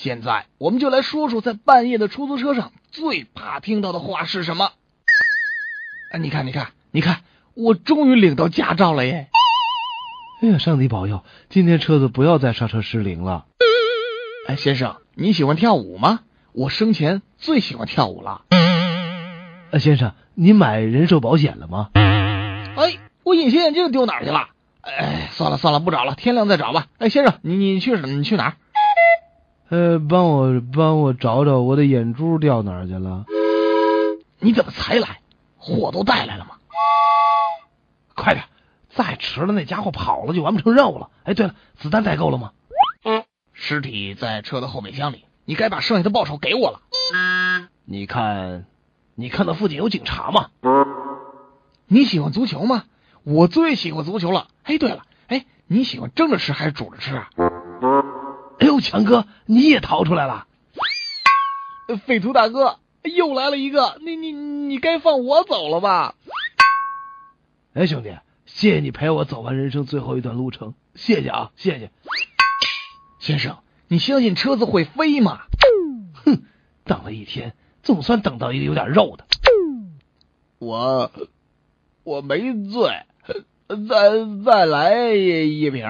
现在我们就来说说，在半夜的出租车上最怕听到的话是什么？哎，你看，你看，你看，我终于领到驾照了耶！哎呀，上帝保佑，今天车子不要再刹车失灵了。哎，先生，你喜欢跳舞吗？我生前最喜欢跳舞了。哎，先生，你买人寿保险了吗？哎，我隐形眼镜丢哪儿去了？哎，算了算了，不找了，天亮再找吧。哎，先生，你你去你去哪儿？呃，帮我帮我找找我的眼珠掉哪儿去了。你怎么才来？货都带来了吗？快点，再迟了那家伙跑了就完不成任务了。哎，对了，子弹带够了吗？尸体在车的后备箱里，你该把剩下的报酬给我了。你看，你看到附近有警察吗？你喜欢足球吗？我最喜欢足球了。哎，对了，哎，你喜欢蒸着吃还是煮着吃啊？哎呦，强哥，你也逃出来了！匪徒大哥，又来了一个，你你你该放我走了吧？哎，兄弟，谢谢你陪我走完人生最后一段路程，谢谢啊，谢谢。先生，你相信车子会飞吗？哼，等了一天，总算等到一个有点肉的。我我没醉，再再来一瓶。